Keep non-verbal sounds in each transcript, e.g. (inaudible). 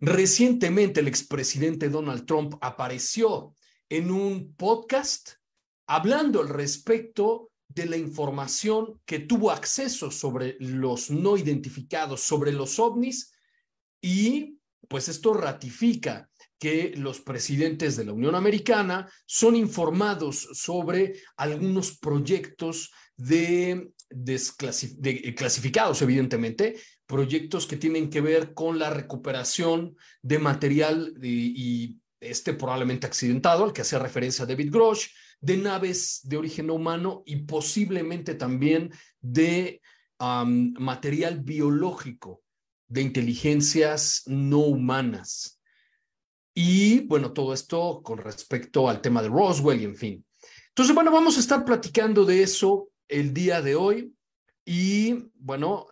Recientemente el expresidente Donald Trump apareció en un podcast hablando al respecto de la información que tuvo acceso sobre los no identificados, sobre los ovnis, y pues esto ratifica que los presidentes de la Unión Americana son informados sobre algunos proyectos de, de clasificados, evidentemente, proyectos que tienen que ver con la recuperación de material y, este probablemente accidentado, al que hacía referencia David Grosh, de naves de origen humano y posiblemente también de material biológico de inteligencias no humanas. Y bueno, todo esto con respecto al tema de Roswell y en fin. Entonces, bueno, vamos a estar platicando de eso el día de hoy. Y bueno,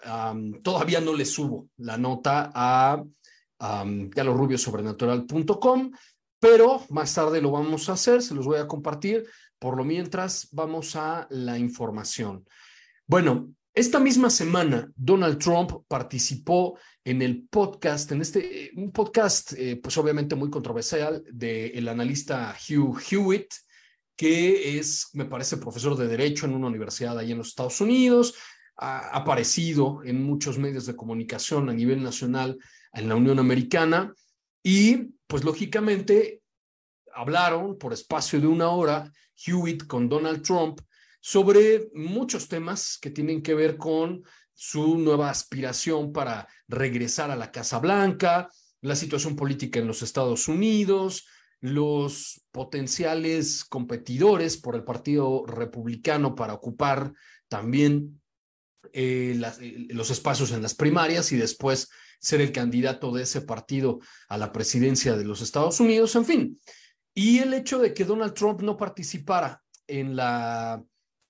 todavía no le subo la nota a um, galorrubiosobrenatural.com, pero más tarde lo vamos a hacer, se los voy a compartir. Por lo mientras, vamos a la información. Bueno, esta misma semana, Donald Trump participó en el podcast, en este, un podcast, eh, pues obviamente muy controversial, del analista Hugh Hewitt, que es, me parece, profesor de Derecho en una universidad ahí en los Estados Unidos, ha aparecido en muchos medios de comunicación a nivel nacional en la Unión Americana y pues lógicamente hablaron por espacio de una hora Hewitt con Donald Trump sobre muchos temas que tienen que ver con su nueva aspiración para regresar a la Casa Blanca, la situación política en los Estados Unidos, los potenciales competidores por el Partido Republicano para ocupar también eh, eh, los espacios en las primarias y después ser el candidato de ese partido a la presidencia de los Estados Unidos, en fin. Y el hecho de que Donald Trump no participara en la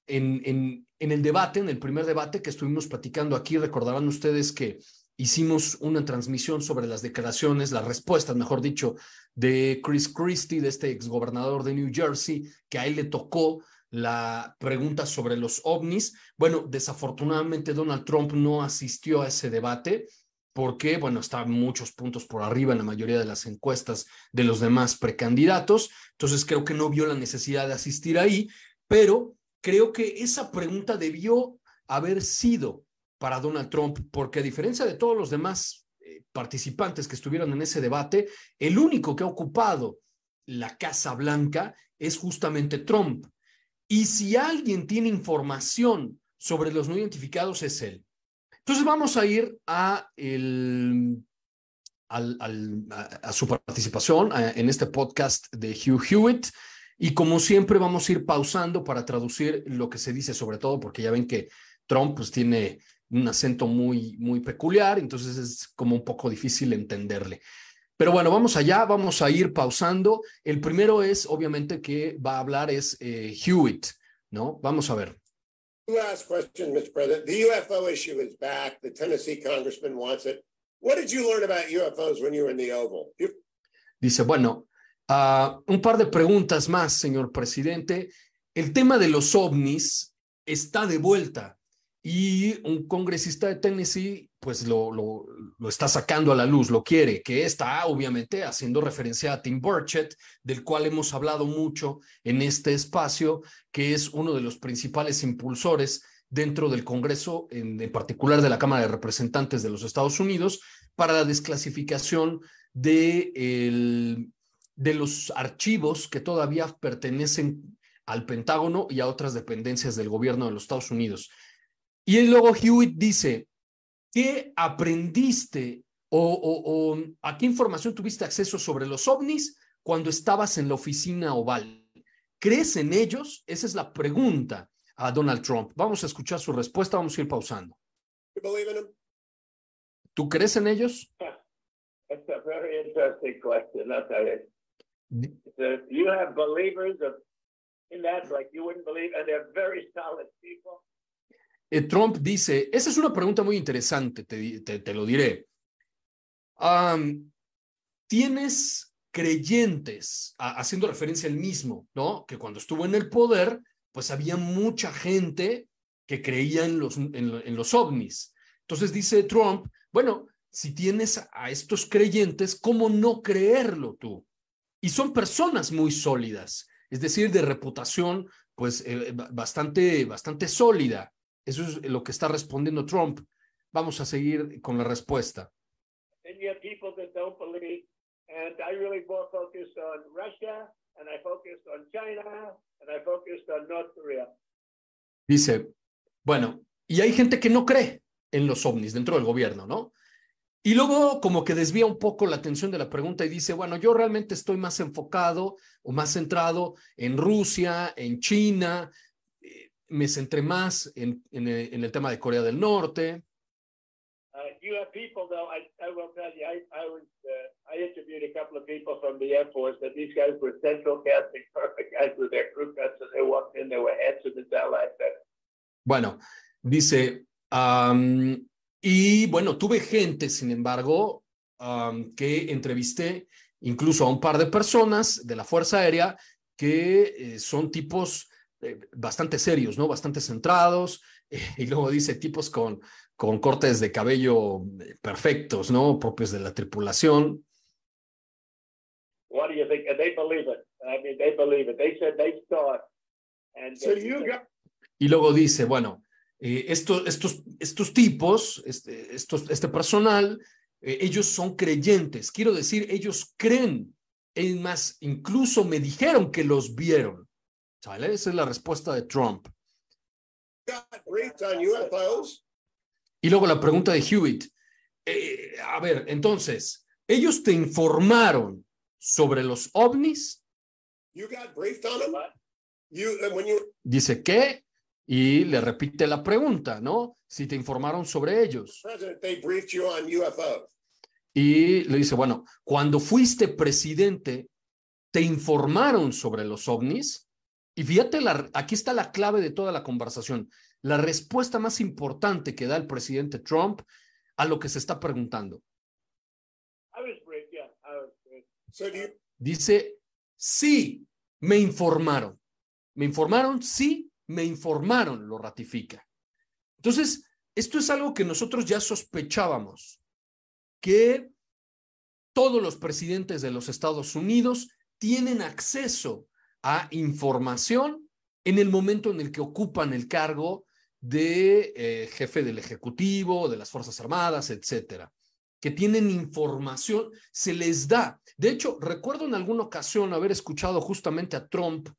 en, en, en el debate, en el primer debate que estuvimos platicando aquí, recordarán ustedes que hicimos una transmisión sobre las declaraciones, las respuestas, mejor dicho, de Chris Christie, de este exgobernador de New Jersey, que a él le tocó la pregunta sobre los ovnis. Bueno, desafortunadamente Donald Trump no asistió a ese debate porque, bueno, está muchos puntos por arriba en la mayoría de las encuestas de los demás precandidatos. Entonces creo que no vio la necesidad de asistir ahí, pero creo que esa pregunta debió haber sido para Donald Trump, porque a diferencia de todos los demás eh, participantes que estuvieron en ese debate, el único que ha ocupado la Casa Blanca es justamente Trump. Y si alguien tiene información sobre los no identificados es él. Entonces vamos a ir a, el, a, su participación en este podcast de Hugh Hewitt. Y como siempre vamos a ir pausando para traducir lo que se dice sobre todo, porque ya ven que Trump pues, tiene un acento muy, muy peculiar, entonces es como un poco difícil entenderle. Pero bueno, vamos allá, vamos a ir pausando. El primero es, obviamente, que va a hablar es eh, Hewitt, ¿no? Vamos a ver. Last question, Mr. President. The UFO issue is back. The Tennessee congressman wants it. What did you learn about UFOs when you were in the Oval? Dice, bueno, uh, un par de preguntas más, señor presidente. El tema de los ovnis está de vuelta y un congresista de Tennessee pues lo, lo, está sacando a la luz, lo quiere, que está obviamente haciendo referencia a Tim Burchett, del cual hemos hablado mucho en este espacio, que es uno de los principales impulsores dentro del Congreso, en, en particular de la Cámara de Representantes de los Estados Unidos, para la desclasificación de, el, de los archivos que todavía pertenecen al Pentágono y a otras dependencias del gobierno de los Estados Unidos. Y luego Hewitt dice, ¿qué aprendiste o, a qué información tuviste acceso sobre los ovnis cuando estabas en la oficina oval? ¿Crees en ellos? Esa es la pregunta a Donald Trump. Vamos a escuchar su respuesta, vamos a ir pausando. ¿Tú crees en ellos? It's a very interesting question. I'll tell you. So you have believers of, in that like you wouldn't believe, and they're very solid people. Eh, Trump dice, esa es una pregunta muy interesante, te, te, lo diré. Tienes creyentes, haciendo referencia al mismo, ¿no? Que cuando estuvo en el poder, pues había mucha gente que creía en los, en los ovnis. Entonces dice Trump, bueno, si tienes a estos creyentes, ¿cómo no creerlo tú? Y son personas muy sólidas, es decir, de reputación, pues eh, bastante, bastante sólida. Eso es lo que está respondiendo Trump. Vamos a seguir con la respuesta. And you have people that don't believe, and I really more focused on Russia, and I focused on China, and I focused on North Korea. Dice, bueno, y hay gente que no cree en los ovnis dentro del gobierno, ¿no? Y luego como que desvía un poco la atención de la pregunta y dice, bueno, yo realmente estoy más enfocado o más centrado en Rusia, en China, me centré más en, en, el, en el tema de Corea del Norte. You have people, though, I, I will tell you, I, I was, I interviewed a couple of people from the Air Force that these guys were central casting (laughs) perfect guys with their crew cuts, and they walked in, they were handsome as hell like that. Bueno, dice, um, y bueno, tuve gente, sin embargo, um, que entrevisté incluso a un par de personas de la Fuerza Aérea que eh, son tipos eh, bastante serios, ¿no? Bastante centrados. Eh, (laughs) y luego dice tipos con, con cortes de cabello eh, perfectos, ¿no? Propios de la tripulación. What do you think? And they believe it. I mean, they believe it. They said they saw it. And So you got Y luego dice, bueno, eh, estos, estos, estos tipos, este, estos, este personal, eh, ellos son creyentes. Quiero decir, ellos creen. Es más, incluso me dijeron que los vieron. ¿Sale? Esa es la respuesta de Trump. Y luego la pregunta de Hewitt. eh, a ver, entonces, ¿ellos te informaron sobre los ovnis? You got briefed on them. You and when you Dice, ¿qué? Y le repite la pregunta, ¿no? Si te informaron sobre ellos. Y le dice, bueno, cuando fuiste presidente, ¿te informaron sobre los ovnis? Y fíjate, la, aquí está la clave de toda la conversación. La respuesta más importante que da el presidente Trump a lo que se está preguntando. Dice, sí, me informaron. ¿Me informaron? Sí, me informaron, lo ratifica. Entonces, esto es algo que nosotros ya sospechábamos, que todos los presidentes de los Estados Unidos tienen acceso a información en el momento en el que ocupan el cargo de eh, jefe del Ejecutivo, de las Fuerzas Armadas, etcétera, que tienen información, se les da. De hecho, recuerdo en alguna ocasión haber escuchado justamente a Trump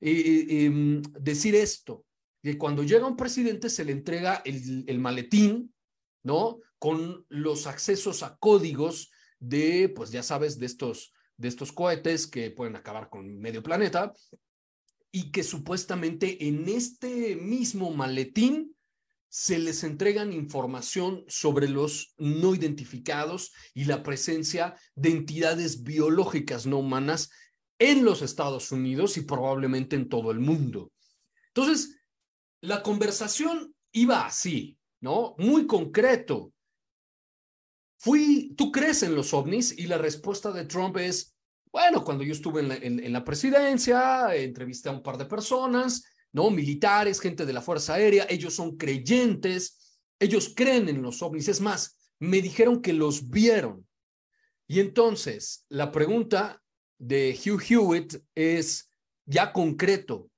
eh, eh, em, decir esto, que cuando llega un presidente se le entrega el, el maletín, ¿no? Con los accesos a códigos de, pues ya sabes, de estos, de estos cohetes que pueden acabar con medio planeta y que supuestamente en este mismo maletín se les entregan información sobre los no identificados y la presencia de entidades biológicas no humanas en los Estados Unidos y probablemente en todo el mundo. Entonces, la conversación iba así, ¿no? Muy concreto. Fui, ¿tú crees en los ovnis? Y la respuesta de Trump es, bueno, cuando yo estuve en la, en, la presidencia, entrevisté a un par de personas, ¿no? Militares, gente de la Fuerza Aérea, ellos son creyentes, ellos creen en los ovnis. Es más, me dijeron que los vieron. Y entonces, la pregunta de Hugh Hewitt es ya concreto.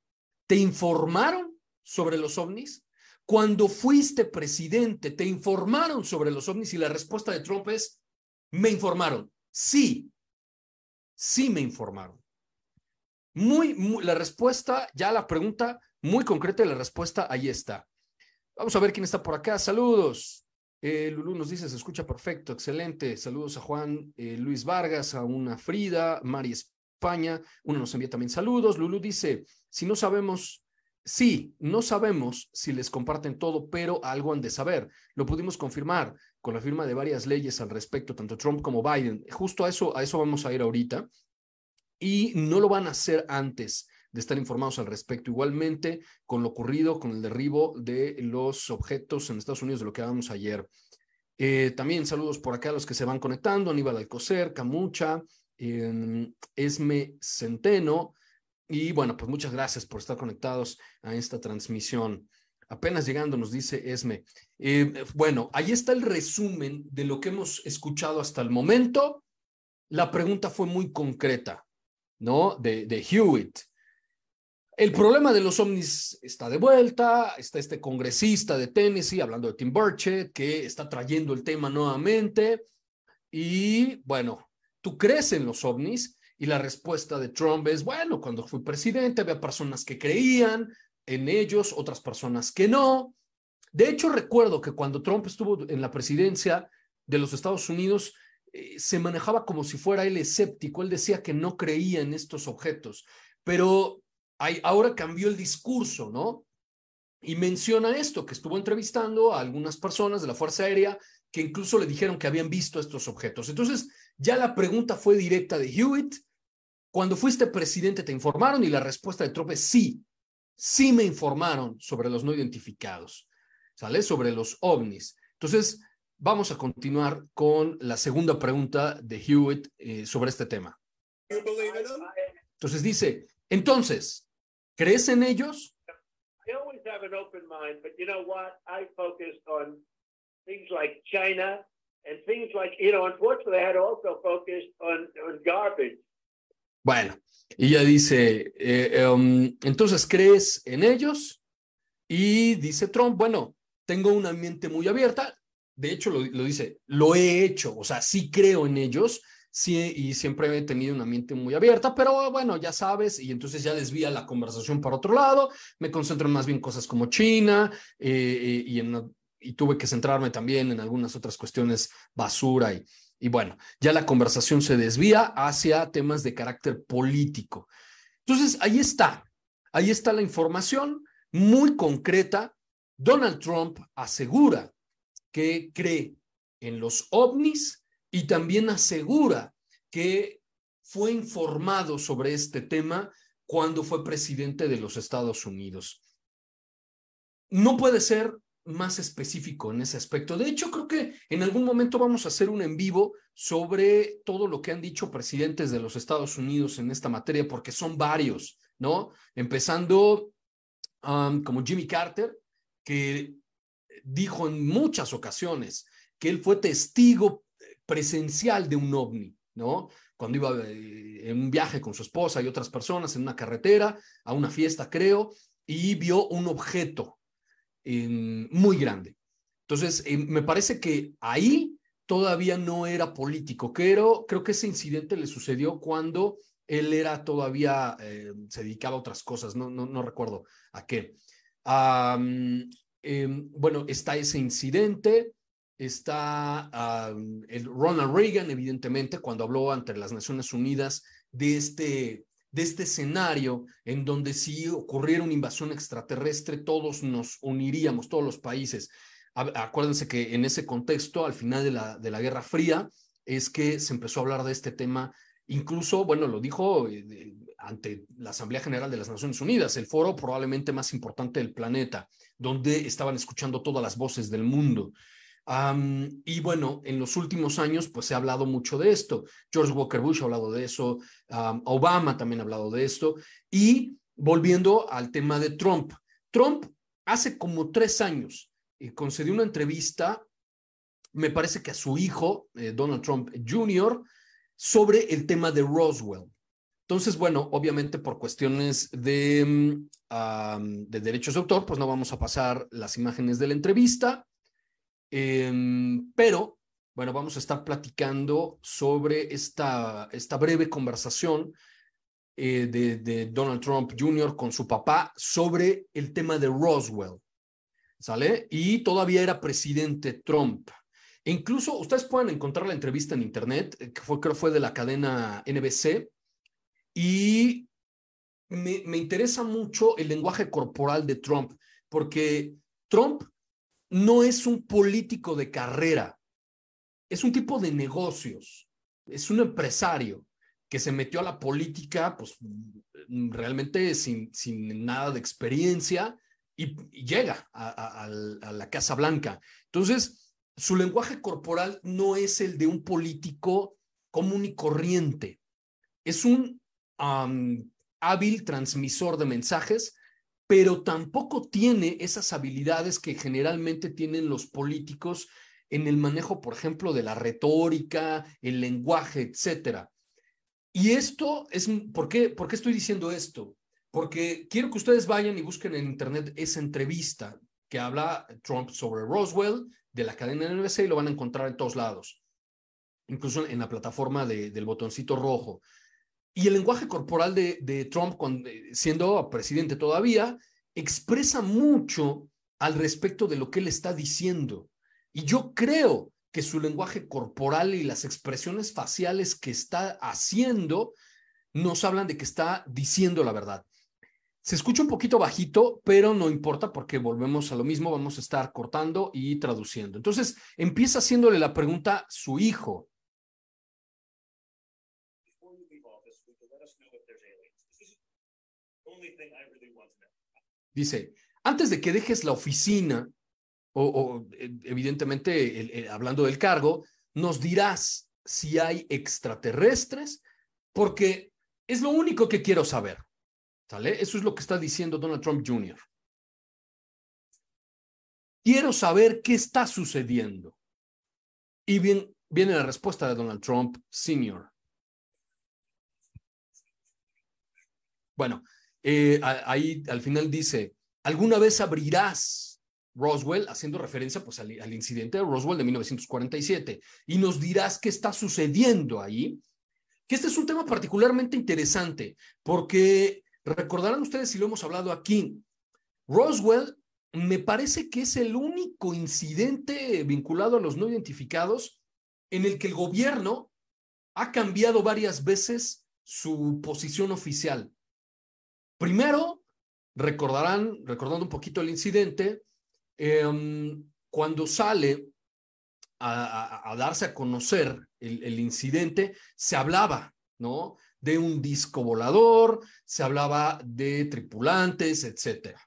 ¿Te informaron sobre los ovnis? Cuando fuiste presidente, ¿te informaron sobre los ovnis? Y la respuesta de Trump es Me informaron. Sí, sí me informaron. Muy, muy, la respuesta, ya la pregunta muy concreta la respuesta ahí está. Vamos a ver quién está por acá. Saludos. Eh, Lulú nos dice, se escucha perfecto, excelente. Saludos a Juan eh, Luis Vargas, a una Frida, Mari España. Uno nos envía también saludos. Lulú dice, si no sabemos, sí, no sabemos si les comparten todo, pero algo han de saber. Lo pudimos confirmar con la firma de varias leyes al respecto, tanto Trump como Biden. Justo a eso, a eso vamos a ir ahorita. Y no lo van a hacer antes de estar informados al respecto. Igualmente, con lo ocurrido con el derribo de los objetos en Estados Unidos, de lo que hablamos ayer. Eh, también saludos por acá a los que se van conectando, Aníbal Alcocer, Camucha, Esme Centeno, y bueno, pues muchas gracias por estar conectados a esta transmisión. Apenas llegando, nos dice Esme. Eh, bueno, ahí está el resumen de lo que hemos escuchado hasta el momento. La pregunta fue muy concreta, ¿no? De, de Hewitt. El problema de los ovnis está de vuelta, está este congresista de Tennessee hablando de Tim Burchett que está trayendo el tema nuevamente y bueno, ¿tú crees en los ovnis? Y la respuesta de Trump es, bueno, cuando fui presidente había personas que creían en ellos, otras personas que no. De hecho, recuerdo que cuando Trump estuvo en la presidencia de los Estados Unidos, eh, se manejaba como si fuera él escéptico, él decía que no creía en estos objetos, pero ahora cambió el discurso, ¿no? Y menciona esto, que estuvo entrevistando a algunas personas de la Fuerza Aérea que incluso le dijeron que habían visto estos objetos. Entonces, ya la pregunta fue directa de Hewitt. Cuando fuiste presidente, ¿te informaron? Y la respuesta de Trump es sí, sí me informaron sobre los no identificados, ¿sale? Sobre los ovnis. Entonces, vamos a continuar con la segunda pregunta de Hewitt eh, sobre este tema. Entonces dice, entonces, ¿Crees en ellos? Have an open mind, but you know what? I focused on things like China and things like, you know, unfortunately, I had also focused on, garbage. Bueno, y ella dice, eh, um, entonces, ¿crees en ellos? Y dice Trump, bueno, tengo una mente muy abierta. De hecho, lo, lo dice, lo he hecho, o sea, sí creo en ellos, sí, y siempre he tenido una mente muy abierta, pero bueno, ya sabes, y entonces ya desvía la conversación para otro lado, me concentro en más bien cosas como China, eh, eh, y, en, y tuve que centrarme también en algunas otras cuestiones basura y, y bueno, ya la conversación se desvía hacia temas de carácter político. Entonces, ahí está, ahí está la información muy concreta. Donald Trump asegura que cree en los ovnis y también asegura que fue informado sobre este tema cuando fue presidente de los Estados Unidos. No puede ser más específico en ese aspecto. De hecho, creo que en algún momento vamos a hacer un en vivo sobre todo lo que han dicho presidentes de los Estados Unidos en esta materia, porque son varios, ¿no? Empezando um, como Jimmy Carter, que dijo en muchas ocasiones que él fue testigo presencial de un ovni, ¿no? Cuando iba eh, en un viaje con su esposa y otras personas en una carretera, a una fiesta creo, y vio un objeto muy grande. Entonces, eh, me parece que ahí todavía no era político. Creo, creo que ese incidente le sucedió cuando él era todavía, eh, se dedicaba a otras cosas, no, no, no recuerdo a qué. Em, bueno, está ese incidente, está el Ronald Reagan, evidentemente, cuando habló ante las Naciones Unidas de este, de este escenario en donde si ocurriera una invasión extraterrestre, todos nos uniríamos, todos los países. Acuérdense que en ese contexto, al final de la, de la Guerra Fría, es que se empezó a hablar de este tema. Incluso, bueno, lo dijo eh, ante la Asamblea General de las Naciones Unidas, el foro probablemente más importante del planeta, donde estaban escuchando todas las voces del mundo y bueno, en los últimos años, pues se ha hablado mucho de esto. George Walker Bush ha hablado de eso, Obama también ha hablado de esto. Y volviendo al tema de Trump, Trump hace como tres años eh, concedió una entrevista, me parece que a su hijo, eh, Donald Trump Jr., sobre el tema de Roswell. Entonces, bueno, obviamente por cuestiones de, de derechos de autor, pues no vamos a pasar las imágenes de la entrevista. Em, pero bueno, vamos a estar platicando sobre esta, esta breve conversación eh, de, de, Donald Trump Jr. con su papá sobre el tema de Roswell, ¿sale? Y todavía era presidente Trump. E incluso ustedes pueden encontrar la entrevista en internet, eh, que fue, creo fue de la cadena NBC, y me, me interesa mucho el lenguaje corporal de Trump, porque Trump no es un político de carrera, es un tipo de negocios, es un empresario que se metió a la política, pues realmente sin, sin nada de experiencia y, llega a, a, la Casa Blanca. Entonces, su lenguaje corporal no es el de un político común y corriente, es un hábil transmisor de mensajes, pero tampoco tiene esas habilidades que generalmente tienen los políticos en el manejo, por ejemplo, de la retórica, el lenguaje, etcétera. Y esto es, ¿por qué, ¿por qué estoy diciendo esto? Porque quiero que ustedes vayan y busquen en internet esa entrevista que habla Trump sobre Roswell de la cadena NBC y lo van a encontrar en todos lados, incluso en la plataforma de, del botoncito rojo. Y el lenguaje corporal de, Trump, cuando, siendo presidente todavía, expresa mucho al respecto de lo que él está diciendo. Y yo creo que su lenguaje corporal y las expresiones faciales que está haciendo nos hablan de que está diciendo la verdad. Se escucha un poquito bajito, pero no importa porque volvemos a lo mismo, vamos a estar cortando y traduciendo. Entonces, empieza haciéndole la pregunta su hijo. Dice, antes de que dejes la oficina, o, eh, evidentemente hablando del cargo, nos dirás si hay extraterrestres, porque es lo único que quiero saber. ¿Sale? Eso es lo que está diciendo Donald Trump Jr. Quiero saber qué está sucediendo. Y bien, viene la respuesta de Donald Trump Sr. Bueno, eh, ahí al final dice, ¿alguna vez abrirás Roswell, haciendo referencia pues, al, al, incidente de Roswell de 1947. Y nos dirás qué está sucediendo ahí. Que este es un tema particularmente interesante, porque recordarán ustedes si lo hemos hablado aquí, Roswell me parece que es el único incidente vinculado a los no identificados en el que el gobierno ha cambiado varias veces su posición oficial. Primero, recordarán, recordando un poquito el incidente, Em, cuando sale a, darse a conocer el, incidente, se hablaba, ¿no? De un disco volador, se hablaba de tripulantes, etcétera.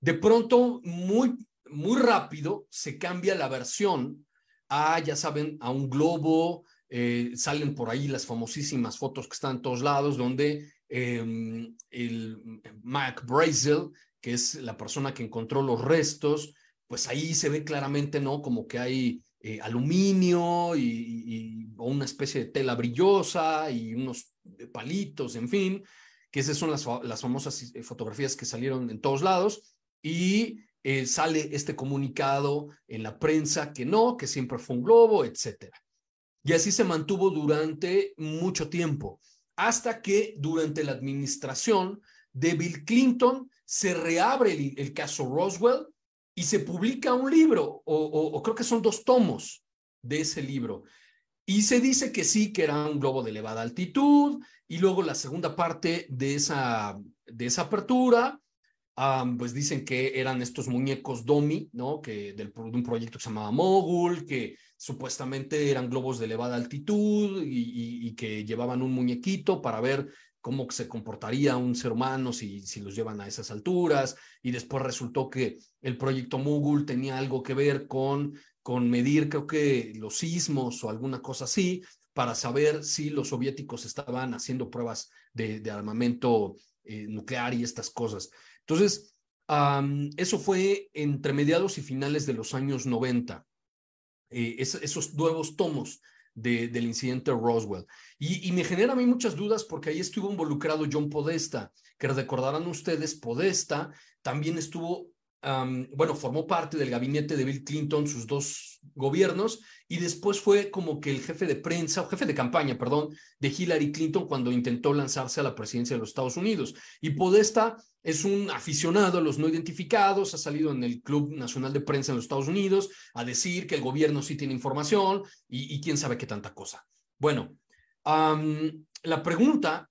De pronto, muy, muy rápido, se cambia la versión a, ya saben, a un globo, eh, salen por ahí las famosísimas fotos que están en todos lados, donde eh, el Mac Brazel que es la persona que encontró los restos, pues ahí se ve claramente, ¿no? Como que hay eh, aluminio y, o una especie de tela brillosa y unos palitos, en fin, que esas son las, las famosas eh, fotografías que salieron en todos lados y eh, sale este comunicado en la prensa que no, que siempre fue un globo, etcétera. Y así se mantuvo durante mucho tiempo, hasta que durante la administración de Bill Clinton se reabre el, caso Roswell y se publica un libro, o, creo que son dos tomos de ese libro. Y se dice que sí, que era un globo de elevada altitud, y luego la segunda parte de esa, de esa apertura, pues dicen que eran estos muñecos Domi, ¿no? Que del, de un proyecto que se llamaba Mogul, que supuestamente eran globos de elevada altitud y, que llevaban un muñequito para ver cómo se comportaría un ser humano si, si los llevan a esas alturas, y después resultó que el proyecto Moogle tenía algo que ver con, con medir, creo que los sismos o alguna cosa así, para saber si los soviéticos estaban haciendo pruebas de, de armamento eh, nuclear y estas cosas. Entonces, eso fue entre mediados y finales de los años 90, eh, esos nuevos tomos del incidente Roswell. Y, me genera a mí muchas dudas porque ahí estuvo involucrado John Podesta, que recordarán ustedes, Podesta también estuvo bueno, formó parte del gabinete de Bill Clinton, sus dos gobiernos, y después fue como que el jefe de prensa, o jefe de campaña, perdón, de Hillary Clinton cuando intentó lanzarse a la presidencia de los Estados Unidos. Y Podesta es un aficionado a los no identificados, ha salido en el Club Nacional de Prensa en los Estados Unidos a decir que el gobierno sí tiene información y, quién sabe qué tanta cosa. Bueno, la pregunta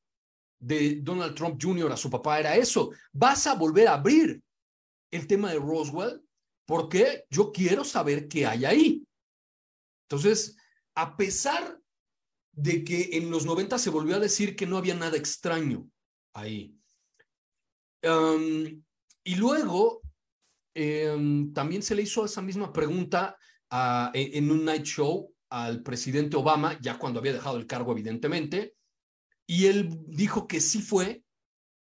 de Donald Trump Jr. a su papá era eso, ¿vas a volver a abrir el tema de Roswell porque yo quiero saber qué hay ahí. Entonces, a pesar de que en los 90 se volvió a decir que no había nada extraño ahí. y luego em, también se le hizo esa misma pregunta en un night show al presidente Obama, ya cuando había dejado el cargo, evidentemente, y él dijo que sí fue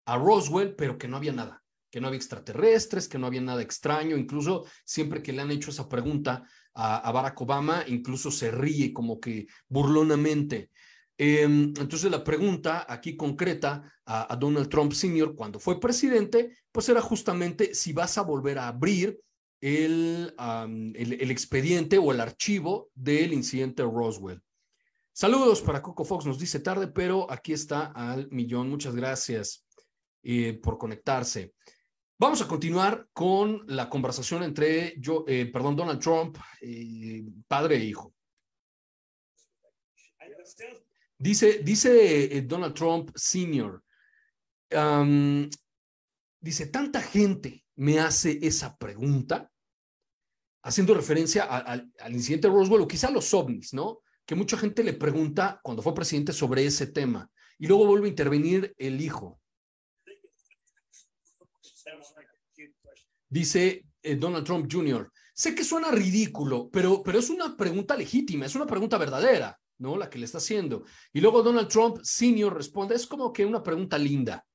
a Roswell, pero que no había nada que no había extraterrestres, que no había nada extraño, incluso siempre que le han hecho esa pregunta a, Barack Obama, incluso se ríe como que burlonamente. Em, entonces la pregunta aquí concreta a, Donald Trump Sr. cuando fue presidente, pues era justamente si vas a volver a abrir el, el, expediente o el archivo del incidente Roswell. Saludos para Coco Fox, nos dice tarde, pero aquí está al millón. Muchas gracias eh, por conectarse. Vamos a continuar con la conversación entre yo, eh, perdón, Donald Trump, eh, padre e hijo. Dice, dice eh, Donald Trump Sr., dice, tanta gente me hace esa pregunta, haciendo referencia al incidente de Roswell o quizá los ovnis, ¿no? Que mucha gente le pregunta cuando fue presidente sobre ese tema y luego vuelve a intervenir el hijo. Dice eh, Donald Trump Jr., sé que suena ridículo, pero, pero es una pregunta legítima, es una pregunta verdadera, ¿no? La que le está haciendo. Y luego Donald Trump Sr. responde, es como que una pregunta linda.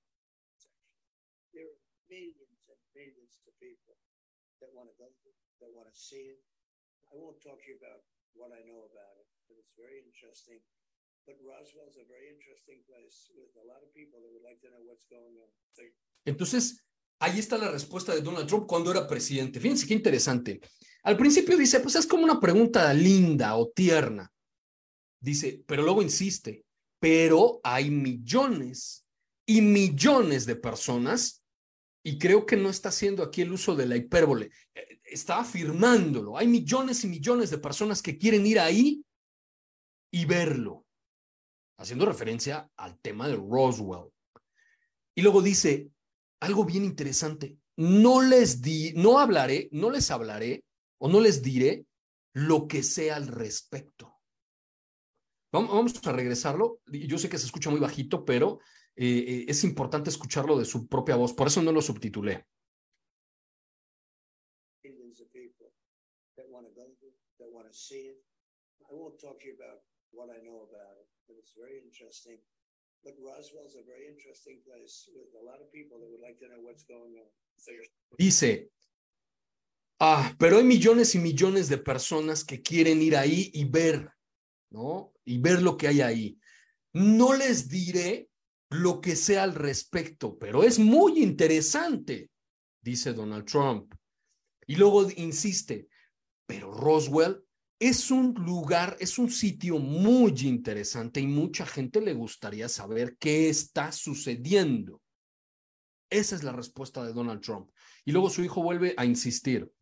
Entonces, Ahí está la respuesta de Donald Trump cuando era presidente. Fíjense qué interesante. Al principio dice, pues es como una pregunta linda o tierna. Dice, pero luego insiste, pero hay millones y millones de personas, y creo que no está haciendo aquí el uso de la hipérbole, eh, está afirmándolo. Hay millones y millones de personas que quieren ir ahí y verlo, haciendo referencia al tema de Roswell. Y luego dice, algo bien interesante. No les di, no hablaré, no les hablaré o no les diré lo que sea al respecto. Vamos a regresarlo. Yo sé que se escucha muy bajito, pero eh, eh, es importante escucharlo de su propia voz. Por eso no lo subtitulé. I won't talk to you about what I know about it, but it's very interesting. Dice, ah, pero hay millones y millones de personas que quieren ir ahí y ver, ¿no? Y ver lo que hay ahí. No les diré lo que sea al respecto, pero es muy interesante, dice Donald Trump. Y luego insiste, pero Roswell es un lugar, es un sitio muy interesante y mucha gente le gustaría saber qué está sucediendo. Esa es la respuesta de Donald Trump. Y luego su hijo vuelve a insistir.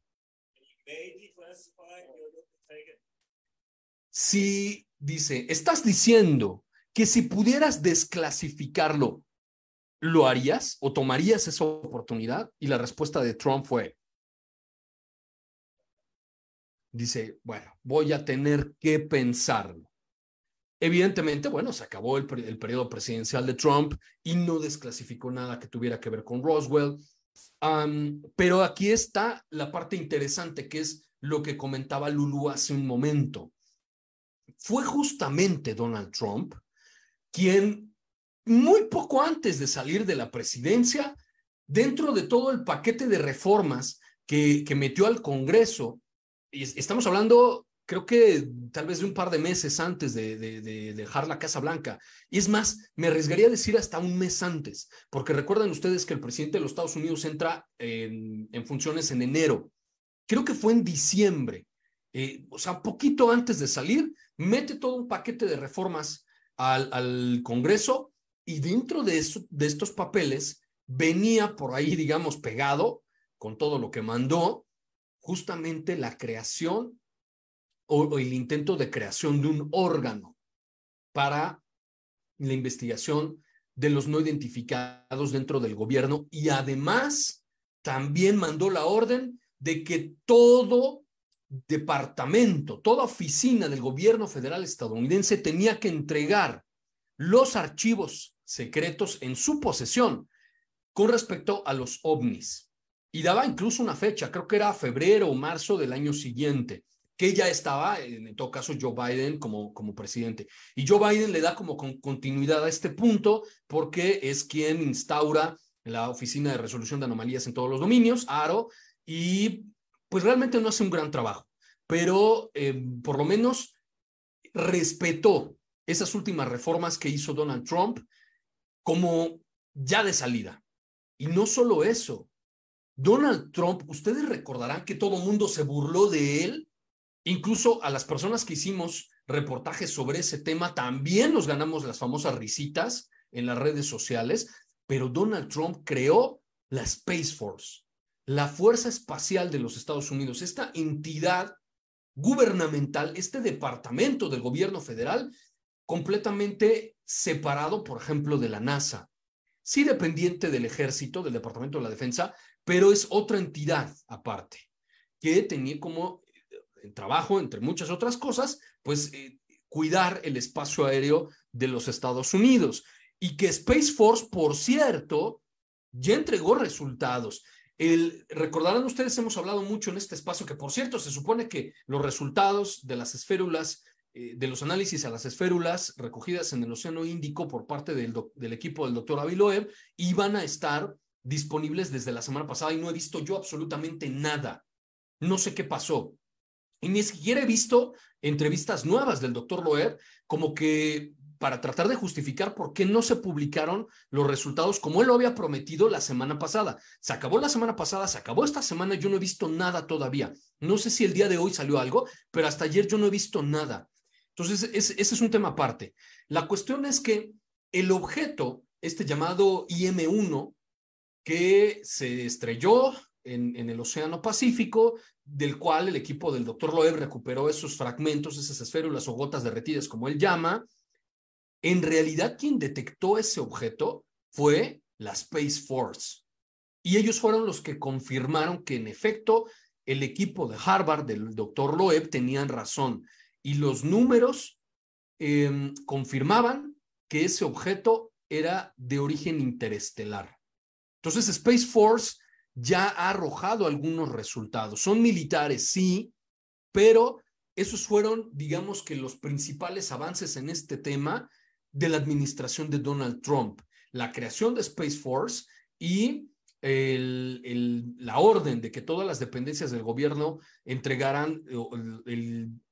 Si dice, estás diciendo que si pudieras desclasificarlo, ¿lo harías o tomarías esa oportunidad? Y la respuesta de Trump fue, dice, bueno, voy a tener que pensarlo. Evidentemente, bueno, se acabó el, periodo presidencial de Trump y no desclasificó nada que tuviera que ver con Roswell. pero aquí está la parte interesante, que es lo que comentaba Lulu hace un momento. Fue justamente Donald Trump quien, muy poco antes de salir de la presidencia, dentro de todo el paquete de reformas que, que metió al Congreso, estamos hablando creo que tal vez de un par de meses antes de, de, dejar la Casa Blanca. Y es más, me arriesgaría a decir hasta un mes antes, porque recuerdan ustedes que el presidente de los Estados Unidos entra en, funciones en enero. Creo que fue en diciembre, eh, o sea, poquito antes de salir, mete todo un paquete de reformas al, Congreso y dentro de, de estos papeles venía por ahí, digamos, pegado con todo lo que mandó, justamente la creación o, el intento de creación de un órgano para la investigación de los no identificados dentro del gobierno y además también mandó la orden de que todo departamento, toda oficina del gobierno federal estadounidense tenía que entregar los archivos secretos en su posesión con respecto a los ovnis. Y daba incluso una fecha, creo que era febrero o marzo del año siguiente que ya estaba, en todo caso, Joe Biden como, como presidente. Y Joe Biden le da como continuidad a este punto porque es quien instaura la Oficina de Resolución de Anomalías en todos los dominios, ARO, y pues realmente no hace un gran trabajo, pero eh, por lo menos respetó esas últimas reformas que hizo Donald Trump como ya de salida. Y no solo eso, Donald Trump, ustedes recordarán que todo mundo se burló de él Incluso a las personas que hicimos reportajes sobre ese tema, también nos ganamos las famosas risitas en las redes sociales, pero Donald Trump creó la Space Force, la Fuerza Espacial de los Estados Unidos, esta entidad gubernamental, este departamento del gobierno federal, completamente separado, por ejemplo, de la NASA. Sí dependiente del ejército, del Departamento de la Defensa, pero es otra entidad aparte, que tenía como en trabajo, entre muchas otras cosas, pues eh, cuidar el espacio aéreo de los Estados Unidos. Y que Space Force, por cierto, ya entregó resultados. Recordarán ustedes, hemos hablado mucho en este espacio que, por cierto, se supone que los resultados de las esférulas, eh, de los análisis a las esférulas recogidas en el Océano Índico por parte del, equipo del doctor Aviloev iban a estar disponibles desde la semana pasada y no he visto yo absolutamente nada. No sé qué pasó. Y ni siquiera he visto entrevistas nuevas del doctor Loeb como que para tratar de justificar por qué no se publicaron los resultados como él lo había prometido la semana pasada. Se acabó la semana pasada, se acabó esta semana, yo no he visto nada todavía. No sé si el día de hoy salió algo, pero hasta ayer yo no he visto nada. Entonces, ese es un tema aparte. La cuestión es que el objeto, este llamado IM-1, que se estrelló en, el Océano Pacífico, del cual el equipo del doctor Loeb recuperó esos fragmentos, esas esférulas o gotas derretidas, como él llama. En realidad, quien detectó ese objeto fue la Space Force. Y ellos fueron los que confirmaron que, en efecto, el equipo de Harvard, del doctor Loeb, tenían razón. Y los números em, confirmaban que ese objeto era de origen interestelar. Entonces, Space Force ya ha arrojado algunos resultados. Son militares, sí, pero esos fueron, digamos que, los principales avances en este tema de la administración de Donald Trump. La creación de Space Force y la orden de que todas las dependencias del gobierno entregaran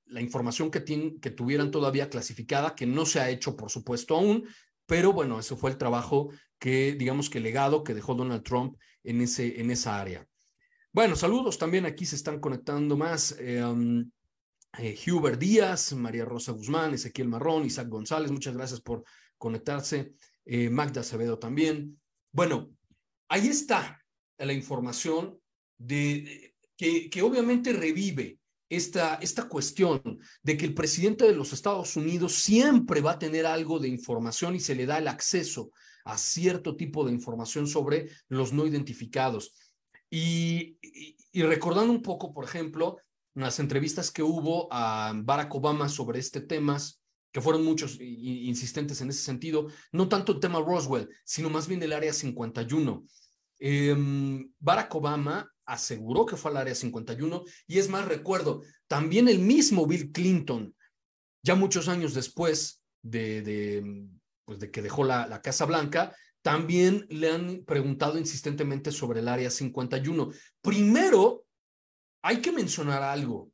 la información que, que tuvieran todavía clasificada, que no se ha hecho, por supuesto, aún, pero bueno, eso fue el trabajo que, digamos que legado que dejó Donald Trump en, ese, en esa área. Bueno, saludos también aquí se están conectando más. Eh, um, eh, Hubert Díaz, María Rosa Guzmán, Ezequiel Marrón, Isaac González, muchas gracias por conectarse. Eh, Magda Acevedo también. Bueno, ahí está la información de, que, que obviamente revive esta, esta cuestión de que el presidente de los Estados Unidos siempre va a tener algo de información y se le da el acceso a cierto tipo de información sobre los no identificados. Y, recordando un poco, por ejemplo, las entrevistas que hubo a Barack Obama sobre este tema, que fueron muchos insistentes en ese sentido, no tanto el tema Roswell, sino más bien el Área 51. Em, Barack Obama aseguró que fue al Área 51 y es más, recuerdo, también el mismo Bill Clinton, ya muchos años después de, pues de que dejó la, la Casa Blanca, también le han preguntado insistentemente sobre el Área 51. Primero, hay que mencionar algo.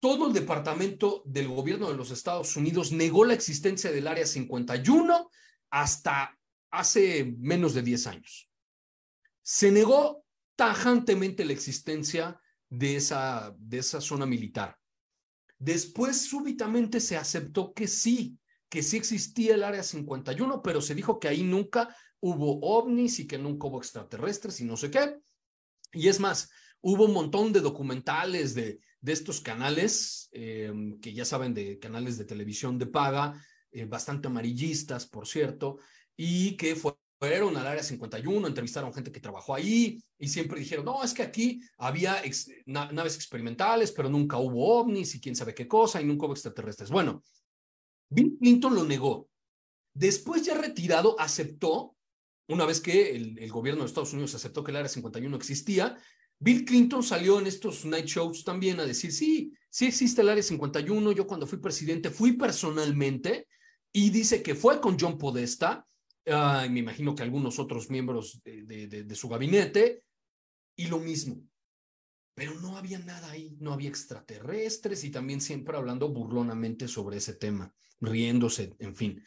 todo el departamento del gobierno de los Estados Unidos negó la existencia del Área 51 hasta hace menos de 10 años. Se negó tajantemente la existencia de esa, de esa zona militar. Después súbitamente se aceptó que sí, que sí existía el Área 51, pero se dijo que ahí nunca hubo ovnis y que nunca hubo extraterrestres y no sé qué. Y es más, hubo un montón de documentales de, de estos canales, eh, que ya saben, de canales de televisión de paga, eh, bastante amarillistas, por cierto, y que fueron al área 51, entrevistaron gente que trabajó ahí y siempre dijeron, no, es que aquí había naves experimentales, pero nunca hubo ovnis y quién sabe qué cosa y nunca hubo extraterrestres. Bueno, Bill Clinton lo negó. Después ya retirado, aceptó, una vez que el, el gobierno de Estados Unidos aceptó que el área 51 existía, Bill Clinton salió en estos night shows también a decir, sí, sí existe el Área 51, yo cuando fui presidente fui personalmente y dice que fue con John Podesta, uh, me imagino que algunos otros miembros de su gabinete, y lo mismo. Pero no había nada ahí, no había extraterrestres y también siempre hablando burlonamente sobre ese tema, riéndose, en fin.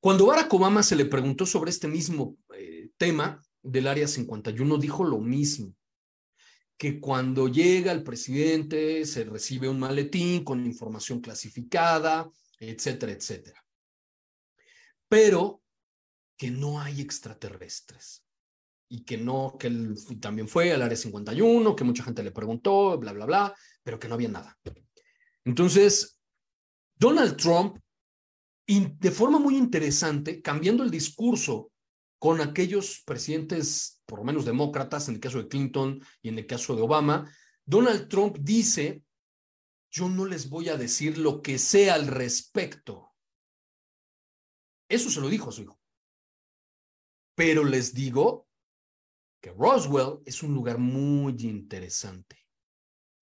Cuando Barack Obama se le preguntó sobre este mismo eh, tema del Área 51, dijo lo mismo que cuando llega el presidente se recibe un maletín con información clasificada, etcétera, etcétera. Pero que no hay extraterrestres y que no, que él también fue al área 51, que mucha gente le preguntó, bla, bla, bla, pero que no había nada. Entonces, Donald Trump, de forma muy interesante, cambiando el discurso con aquellos presidentes, por lo menos demócratas, en el caso de Clinton y en el caso de Obama, Donald Trump dice, yo no les voy a decir lo que sé al respecto. Eso se lo dijo a su hijo. Pero les digo que Roswell es un lugar muy interesante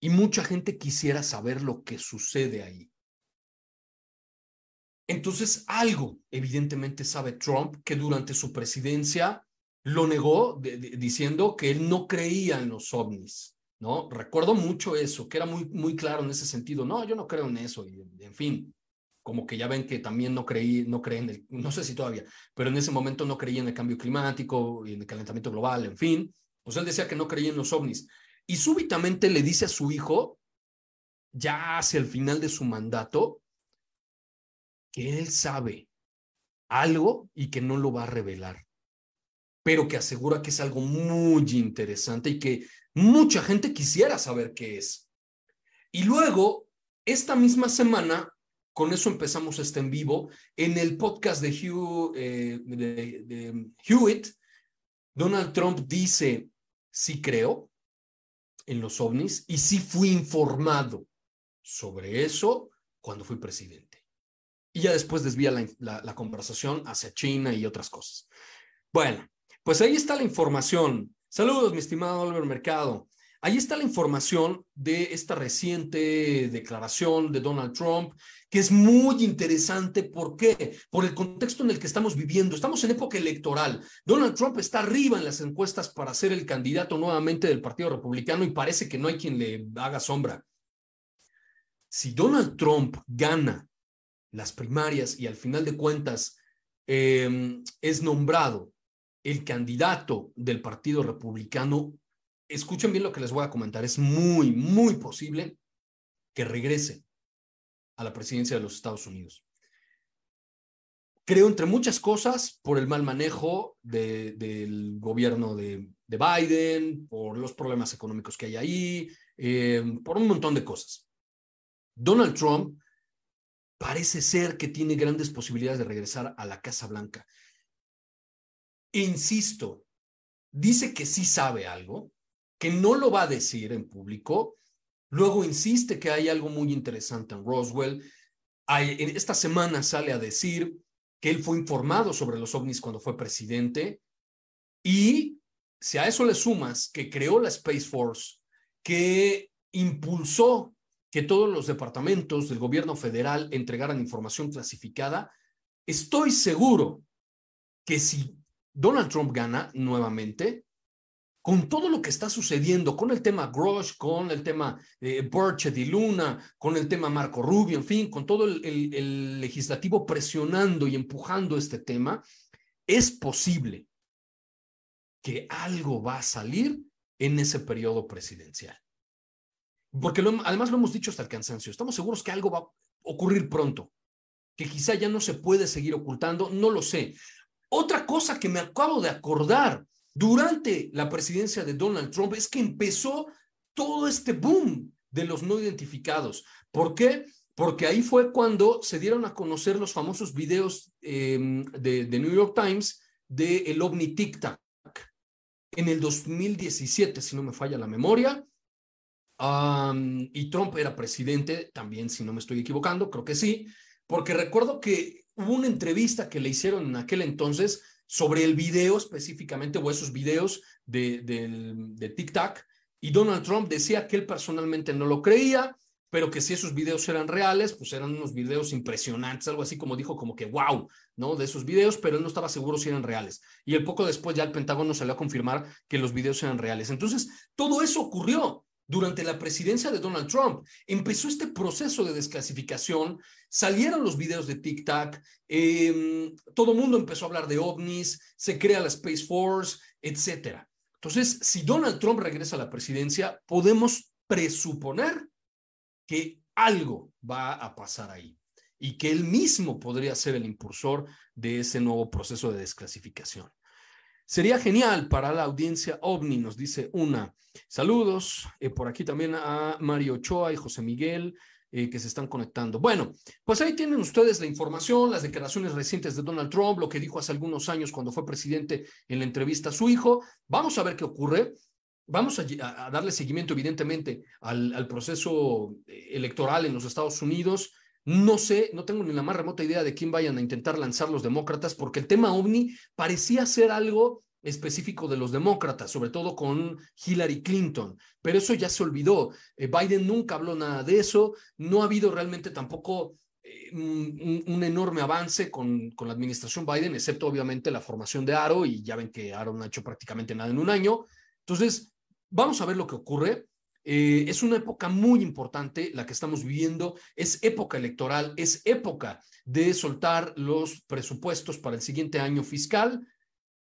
y mucha gente quisiera saber lo que sucede ahí. Entonces, algo evidentemente sabe Trump que durante su presidencia lo negó diciendo que él no creía en los ovnis, ¿no? Recuerdo mucho eso, que era muy, muy claro en ese sentido. No, yo no creo en eso, y en fin, como que ya ven que también no creí, no creen en el, no sé si todavía, pero en ese momento no creía en el cambio climático y en el calentamiento global, en fin. Pues él decía que no creía en los ovnis. Y súbitamente le dice a su hijo, ya hacia el final de su mandato, que él sabe algo y que no lo va a revelar, pero que asegura que es algo muy interesante y que mucha gente quisiera saber qué es. Y luego, esta misma semana, con eso empezamos este en vivo, en el podcast de, Hugh, eh, Hewitt, Donald Trump dice, sí creo en los ovnis y sí fui informado sobre eso cuando fui presidente y ya después desvía la, conversación hacia China y otras cosas. Bueno, pues ahí está la información. Saludos, mi estimado Albert Mercado. Ahí está la información de esta reciente declaración de Donald Trump, que es muy interesante. ¿Por qué? Por el contexto en el que estamos viviendo. Estamos en época electoral. Donald Trump está arriba en las encuestas para ser el candidato nuevamente del Partido Republicano y parece que no hay quien le haga sombra. Si Donald Trump gana las primarias y al final de cuentas eh, es nombrado el candidato del Partido Republicano, escuchen bien lo que les voy a comentar, es muy, muy posible que regrese a la presidencia de los Estados Unidos. Creo, entre muchas cosas, por el mal manejo de, del gobierno de, de, Biden, por los problemas económicos que hay ahí, eh, por un montón de cosas. Donald Trump parece ser que tiene grandes posibilidades de regresar a la Casa Blanca. Insisto, dice que sí sabe algo, que no lo va a decir en público, luego insiste que hay algo muy interesante en Roswell. en esta semana sale a decir que él fue informado sobre los ovnis cuando fue presidente y si a eso le sumas que creó la Space Force, que impulsó que todos los departamentos del gobierno federal entregaran información clasificada, estoy seguro que si Donald Trump gana nuevamente, con todo lo que está sucediendo, con el tema Grosh, con el tema eh, Burchett y Luna, con el tema Marco Rubio, en fin, con todo el, legislativo presionando y empujando este tema, es posible que algo va a salir en ese periodo presidencial. Porque además lo hemos dicho hasta el cansancio, estamos seguros que algo va a ocurrir pronto, que quizá ya no se puede seguir ocultando, no lo sé. Otra cosa que me acabo de acordar durante la presidencia de Donald Trump es que empezó todo este boom de los no identificados. ¿Por qué? Porque ahí fue cuando se dieron a conocer los famosos videos em, de, de, New York Times de el ovni Tic Tac. En el 2017, si no me falla la memoria, y Trump era presidente, también si no me estoy equivocando, creo que sí, porque recuerdo que hubo una entrevista que le hicieron en aquel entonces sobre el video específicamente, o esos videos de, de, de Tic Tac, y Donald Trump decía que él personalmente no lo creía, pero que si esos videos eran reales, pues eran unos videos impresionantes, algo así como dijo, como que wow, ¿no? De esos videos, pero él no estaba seguro si eran reales. Y el poco después ya el Pentágono salió a confirmar que los videos eran reales. Entonces, todo eso ocurrió durante la presidencia de Donald Trump. Empezó este proceso de desclasificación, salieron los videos de TikTok, eh, em, todo el mundo empezó a hablar de ovnis, se crea la Space Force, etc. Entonces, si Donald Trump regresa a la presidencia, podemos presuponer que algo va a pasar ahí y que él mismo podría ser el impulsor de ese nuevo proceso de desclasificación. Sería genial para la audiencia ovni, nos dice una. Saludos eh, por aquí también a Mario Ochoa y José Miguel eh, que se están conectando. Bueno, pues ahí tienen ustedes la información, las declaraciones recientes de Donald Trump, lo que dijo hace algunos años cuando fue presidente en la entrevista a su hijo. Vamos a ver qué ocurre. Vamos a, darle seguimiento, evidentemente, al, proceso eh, electoral en los Estados Unidos. No sé, no tengo ni la más remota idea de quién vayan a intentar lanzar los demócratas, porque el tema ovni parecía ser algo específico de los demócratas, sobre todo con Hillary Clinton, pero eso ya se olvidó. Eh, Biden nunca habló nada de eso, no ha habido realmente tampoco eh, un, enorme avance con, con la administración Biden, excepto obviamente la formación de Aro, y ya ven que Aro no ha hecho prácticamente nada en un año. Entonces, vamos a ver lo que ocurre. Eh, es una época muy importante la que estamos viviendo, es época electoral, es época de soltar los presupuestos para el siguiente año fiscal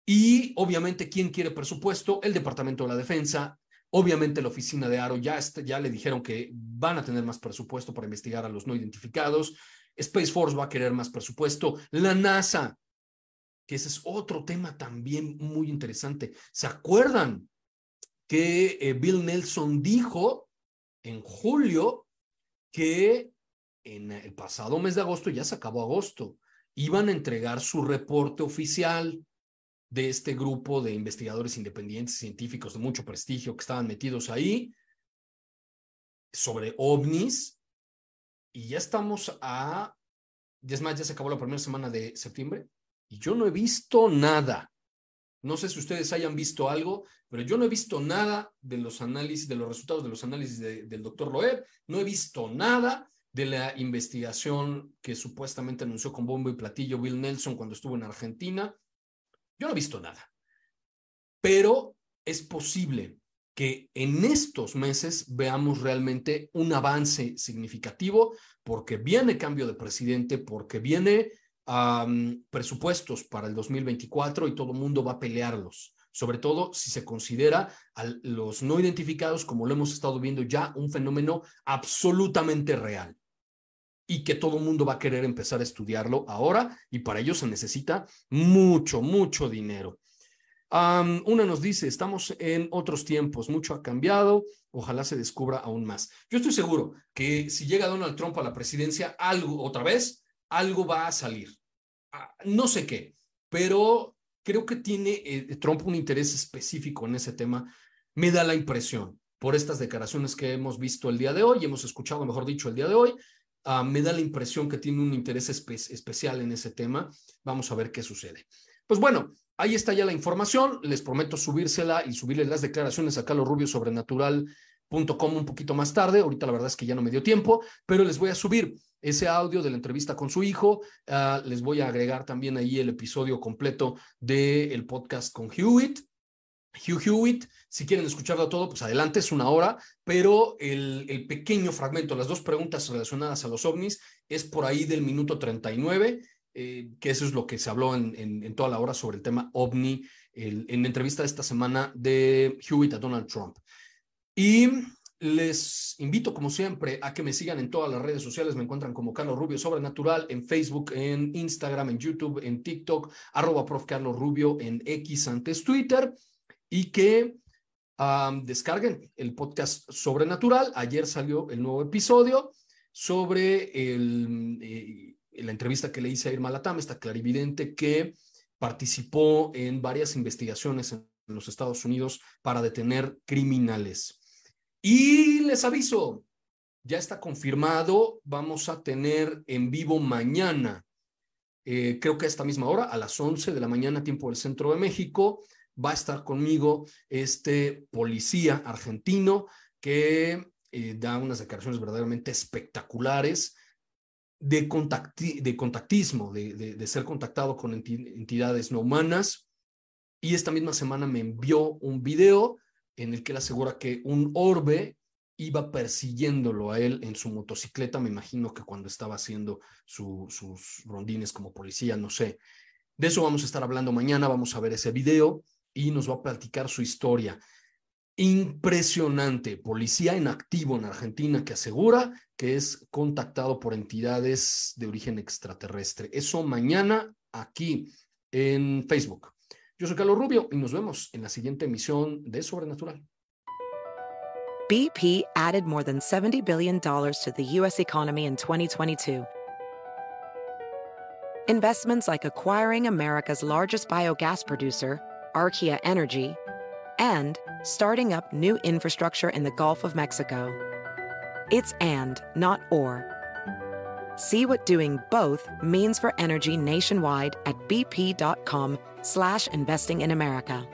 y obviamente, ¿quién quiere presupuesto? El Departamento de la Defensa, obviamente la oficina de Aro ya, ya le dijeron que van a tener más presupuesto para investigar a los no identificados, Space Force va a querer más presupuesto, la NASA, que ese es otro tema también muy interesante. ¿Se acuerdan que eh, Bill Nelson dijo en julio que en el pasado mes de agosto, ya se acabó agosto, iban a entregar su reporte oficial de este grupo de investigadores independientes, científicos de mucho prestigio que estaban metidos ahí sobre ovnis. Y ya estamos a, es más, ya se acabó la primera semana de septiembre y yo no he visto nada. No sé si ustedes hayan visto algo, pero yo no he visto nada de los análisis, de los resultados de los análisis del doctor Loeb, no he visto nada de la investigación que supuestamente anunció con bombo y platillo Bill Nelson cuando estuvo en Argentina. Yo no he visto nada. Pero es posible que en estos meses veamos realmente un avance significativo porque viene cambio de presidente, porque viene presupuestos para el 2024 y todo el mundo va a pelearlos, sobre todo si se considera a los no identificados, como lo hemos estado viendo ya, un fenómeno absolutamente real y que todo el mundo va a querer empezar a estudiarlo ahora y para ello se necesita mucho, mucho dinero. una nos dice, estamos en otros tiempos, mucho ha cambiado, ojalá se descubra aún más. Yo estoy seguro que si llega Donald Trump a la presidencia, algo, otra vez, algo va a salir. Ah, no sé qué, pero creo que tiene eh, Trump un interés específico en ese tema. Me da la impresión por estas declaraciones que hemos visto el día de hoy, hemos escuchado, mejor dicho, el día de hoy, ah, me da la impresión que tiene un interés especial en ese tema. Vamos a ver qué sucede. Pues bueno, ahí está ya la información. Les prometo subírsela y subirle las declaraciones a Carlos Rubio sobrenatural.com un poquito más tarde. Ahorita la verdad es que ya no me dio tiempo, pero les voy a subir ese audio de la entrevista con su hijo. Uh, les voy a agregar también ahí el episodio completo del podcast con Hewitt. Hugh Hewitt. Si quieren escucharlo todo, pues adelante, es una hora, pero el, el, pequeño fragmento, las dos preguntas relacionadas a los ovnis, es por ahí del minuto 39, eh, que eso es lo que se habló en, toda la hora sobre el tema ovni, en la entrevista de esta semana de Hewitt a Donald Trump. Y les invito, como siempre, a que me sigan en todas las redes sociales. Me encuentran como Carlos Rubio Sobrenatural en Facebook, en Instagram, en YouTube, en TikTok, arroba prof. Carlos Rubio en X antes Twitter y que descarguen el podcast Sobrenatural. Ayer salió el nuevo episodio sobre el, eh, la entrevista que le hice a Irma Latam, esta clarividente que participó en varias investigaciones en los Estados Unidos para detener criminales. Y les aviso, ya está confirmado, vamos a tener en vivo mañana, eh, creo que a esta misma hora, a las 11 de la mañana, tiempo del centro de México, va a estar conmigo este policía argentino que eh, da unas declaraciones verdaderamente espectaculares de, contactismo, de, ser contactado con entidades no humanas. Y esta misma semana me envió un video en el que él asegura que un orbe iba persiguiéndolo a él en su motocicleta, me imagino que cuando estaba haciendo sus rondines como policía, no sé. De eso vamos a estar hablando mañana, vamos a ver ese video y nos va a platicar su historia. Impresionante, policía en activo en Argentina que asegura que es contactado por entidades de origen extraterrestre. Eso mañana aquí en Facebook. Yo soy Carlos Rubio y nos vemos en la siguiente emisión de Sobrenatural. BP added more than $70 billion to the U.S. economy in 2022. Investments like acquiring America's largest biogas producer, Archaea Energy, and starting up new infrastructure in the Gulf of Mexico. It's and, not or. See what doing both means for energy nationwide at bp.com slash investing in America.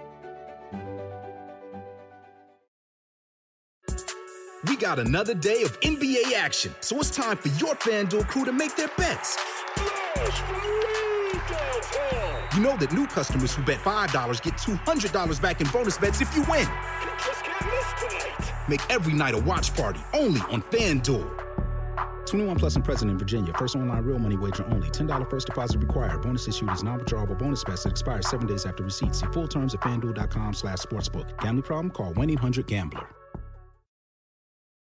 We got another day of NBA action, so it's time for your FanDuel crew to make their bets. You know that new customers who bet $5 get $200 back in bonus bets if you win. Make every night a watch party only on FanDuel. 21 plus and present in Virginia. First online real money wager only. $10 first deposit required. Bonus issued is non-withdrawable bonus bets that expires seven days after receipt. See full terms at fanduel.com slash sportsbook. Gambling problem? Call 1-800-GAMBLER.